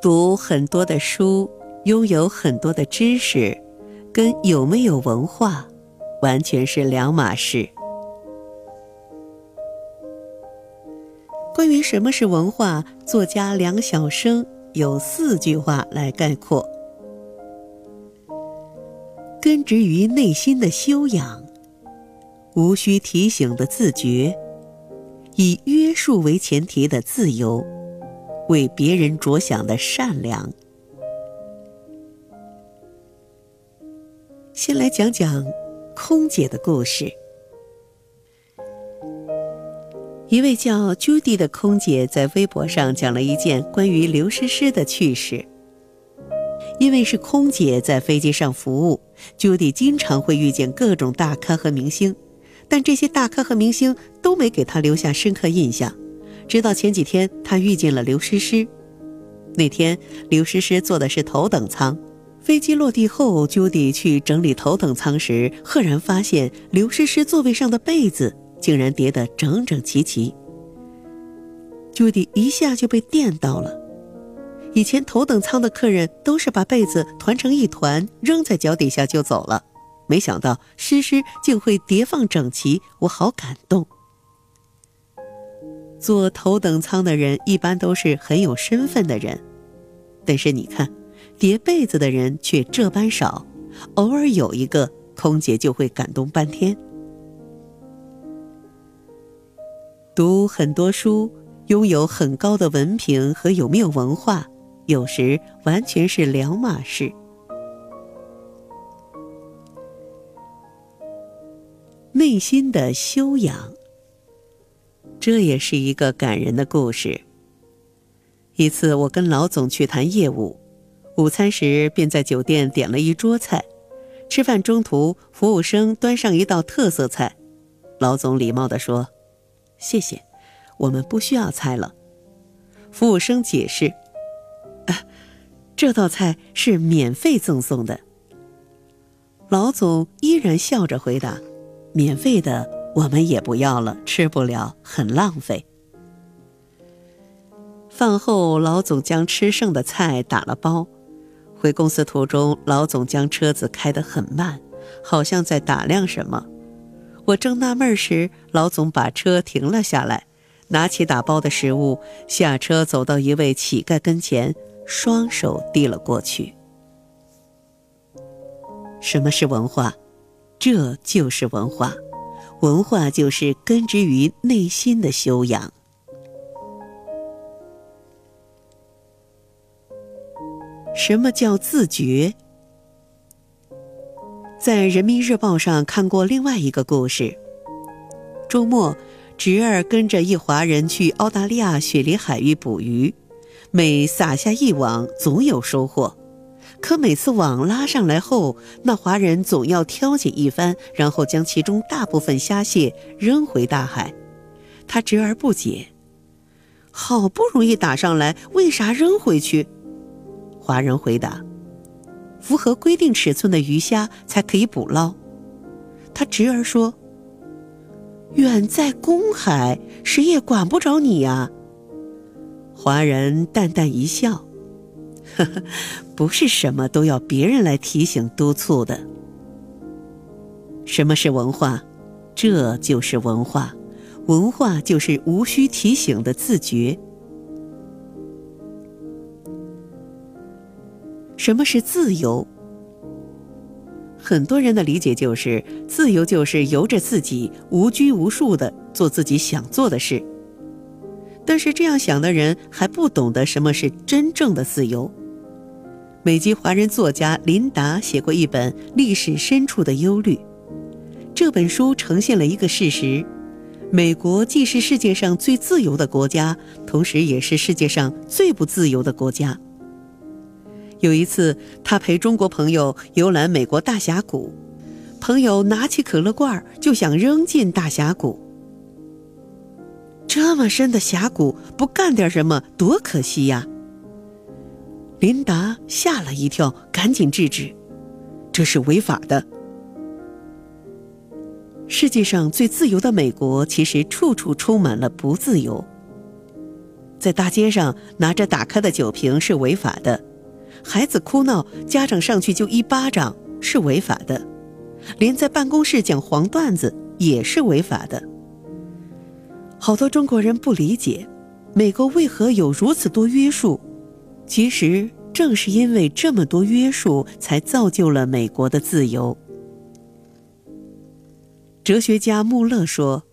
读很多的书，拥有很多的知识，跟有没有文化，完全是两码事。关于什么是文化，作家梁晓声有四句话来概括：根植于内心的修养，无需提醒的自觉，以约束为前提的自由。为别人着想的善良。先来讲讲空姐的故事。一位叫 Judy 的空姐在微博上讲了一件关于刘诗诗的趣事。因为是空姐在飞机上服务，Judy 经常会遇见各种大咖和明星，但这些大咖和明星都没给他留下深刻印象。直到前几天，他遇见了刘诗诗。那天，刘诗诗坐的是头等舱。飞机落地后，Judy 去整理头等舱时，赫然发现刘诗诗座位上的被子竟然叠得整整齐齐。Judy 一下就被电到了。以前头等舱的客人都是把被子团成一团扔在脚底下就走了，没想到诗诗竟会叠放整齐，我好感动。坐头等舱的人一般都是很有身份的人，但是你看，叠被子的人却这般少，偶尔有一个空姐就会感动半天。读很多书，拥有很高的文凭和有没有文化，有时完全是两码事。内心的修养。这也是一个感人的故事。一次，我跟老总去谈业务，午餐时便在酒店点了一桌菜。吃饭中途，服务生端上一道特色菜，老总礼貌地说：“谢谢，我们不需要菜了。”服务生解释：“啊，这道菜是免费赠送的。”老总依然笑着回答：“免费的。”我们也不要了，吃不了，很浪费。饭后，老总将吃剩的菜打了包。回公司途中，老总将车子开得很慢，好像在打量什么。我正纳闷时，老总把车停了下来，拿起打包的食物，下车走到一位乞丐跟前，双手递了过去。什么是文化？这就是文化。文化就是根植于内心的修养。什么叫自觉？在人民日报上看过另外一个故事。周末，侄儿跟着一华人去澳大利亚雪梨海域捕鱼，每撒下一网，总有收获。可每次网拉上来后，那华人总要挑拣一番，然后将其中大部分虾蟹扔回大海。他侄儿不解：“好不容易打上来，为啥扔回去？”华人回答：“符合规定尺寸的鱼虾才可以捕捞。”他侄儿说：“远在公海，谁也管不着你呀。”华人淡淡一笑。呵呵，不是什么都要别人来提醒督促的。什么是文化？这就是文化，文化就是无需提醒的自觉。什么是自由？很多人的理解就是，自由就是由着自己无拘无束的做自己想做的事。但是这样想的人还不懂得什么是真正的自由。美籍华人作家琳达写过一本《历史深处的忧虑》，这本书呈现了一个事实：美国既是世界上最自由的国家，同时也是世界上最不自由的国家。有一次，他陪中国朋友游览美国大峡谷，朋友拿起可乐罐就想扔进大峡谷。这么深的峡谷，不干点什么多可惜呀！琳达吓了一跳，赶紧制止：“这是违法的。”世界上最自由的美国，其实处处充满了不自由。在大街上拿着打开的酒瓶是违法的，孩子哭闹，家长上去就一巴掌是违法的，连在办公室讲黄段子也是违法的。好多中国人不理解，美国为何有如此多约束，其实正是因为这么多约束，才造就了美国的自由。哲学家穆勒说：“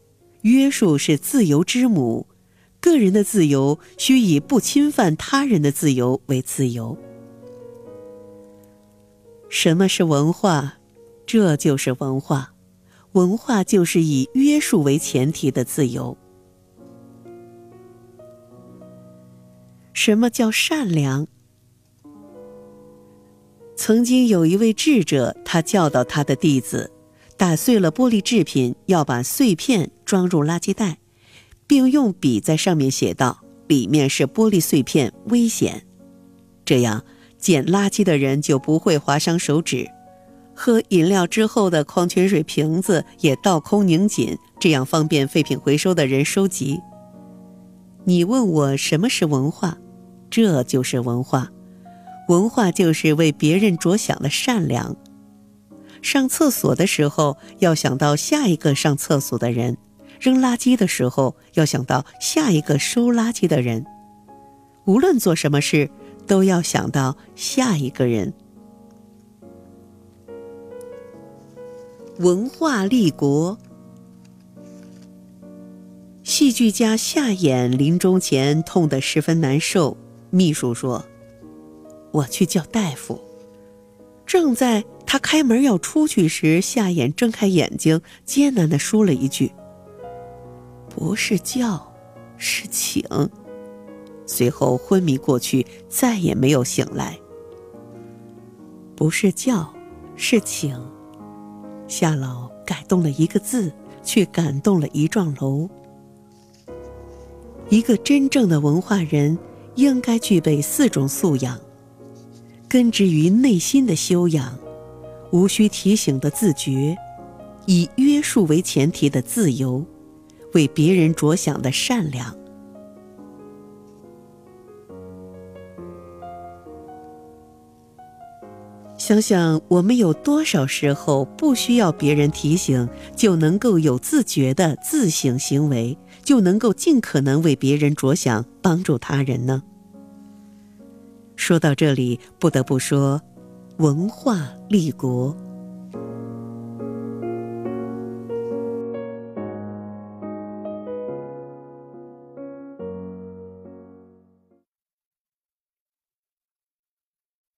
约束是自由之母。”个人的自由需以不侵犯他人的自由为自由。什么是文化？这就是文化。文化就是以约束为前提的自由。什么叫善良？曾经有一位智者，他教导他的弟子，打碎了玻璃制品，要把碎片装入垃圾袋。并用笔在上面写道：“里面是玻璃碎片，危险。”这样捡垃圾的人就不会划伤手指。喝饮料之后的矿泉水瓶子也倒空拧紧，这样方便废品回收的人收集。你问我什么是文化？这就是文化。文化就是为别人着想的善良。上厕所的时候要想到下一个上厕所的人。扔垃圾的时候，要想到下一个收垃圾的人；无论做什么事，都要想到下一个人。文化立国。戏剧家夏衍临终前痛得十分难受，秘书说：“我去叫大夫。”正在他开门要出去时，夏衍睁开眼睛，艰难的说了一句。不是叫，是请。随后昏迷过去，再也没有醒来。不是叫，是请。夏老改动了一个字，却感动了一幢楼。一个真正的文化人，应该具备四种素养：根植于内心的修养，无需提醒的自觉，以约束为前提的自由。为别人着想的善良。想想我们有多少时候不需要别人提醒，就能够有自觉的自省行为，就能够尽可能为别人着想，帮助他人呢？说到这里，不得不说，文化立国。